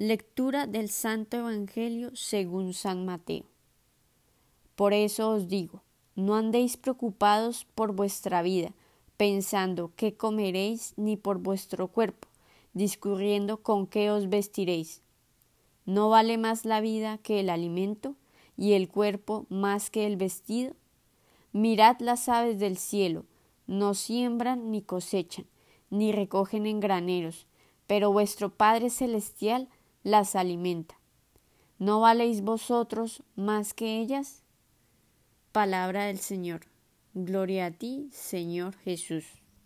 Lectura del Santo Evangelio según San Mateo. Por eso os digo, no andéis preocupados por vuestra vida, pensando qué comeréis, ni por vuestro cuerpo, discurriendo con qué os vestiréis. ¿No vale más la vida que el alimento, y el cuerpo más que el vestido? Mirad las aves del cielo, no siembran ni cosechan, ni recogen en graneros, pero vuestro Padre Celestial las alimenta. ¿No valéis vosotros más que ellas? Palabra del Señor. Gloria a ti, Señor Jesús.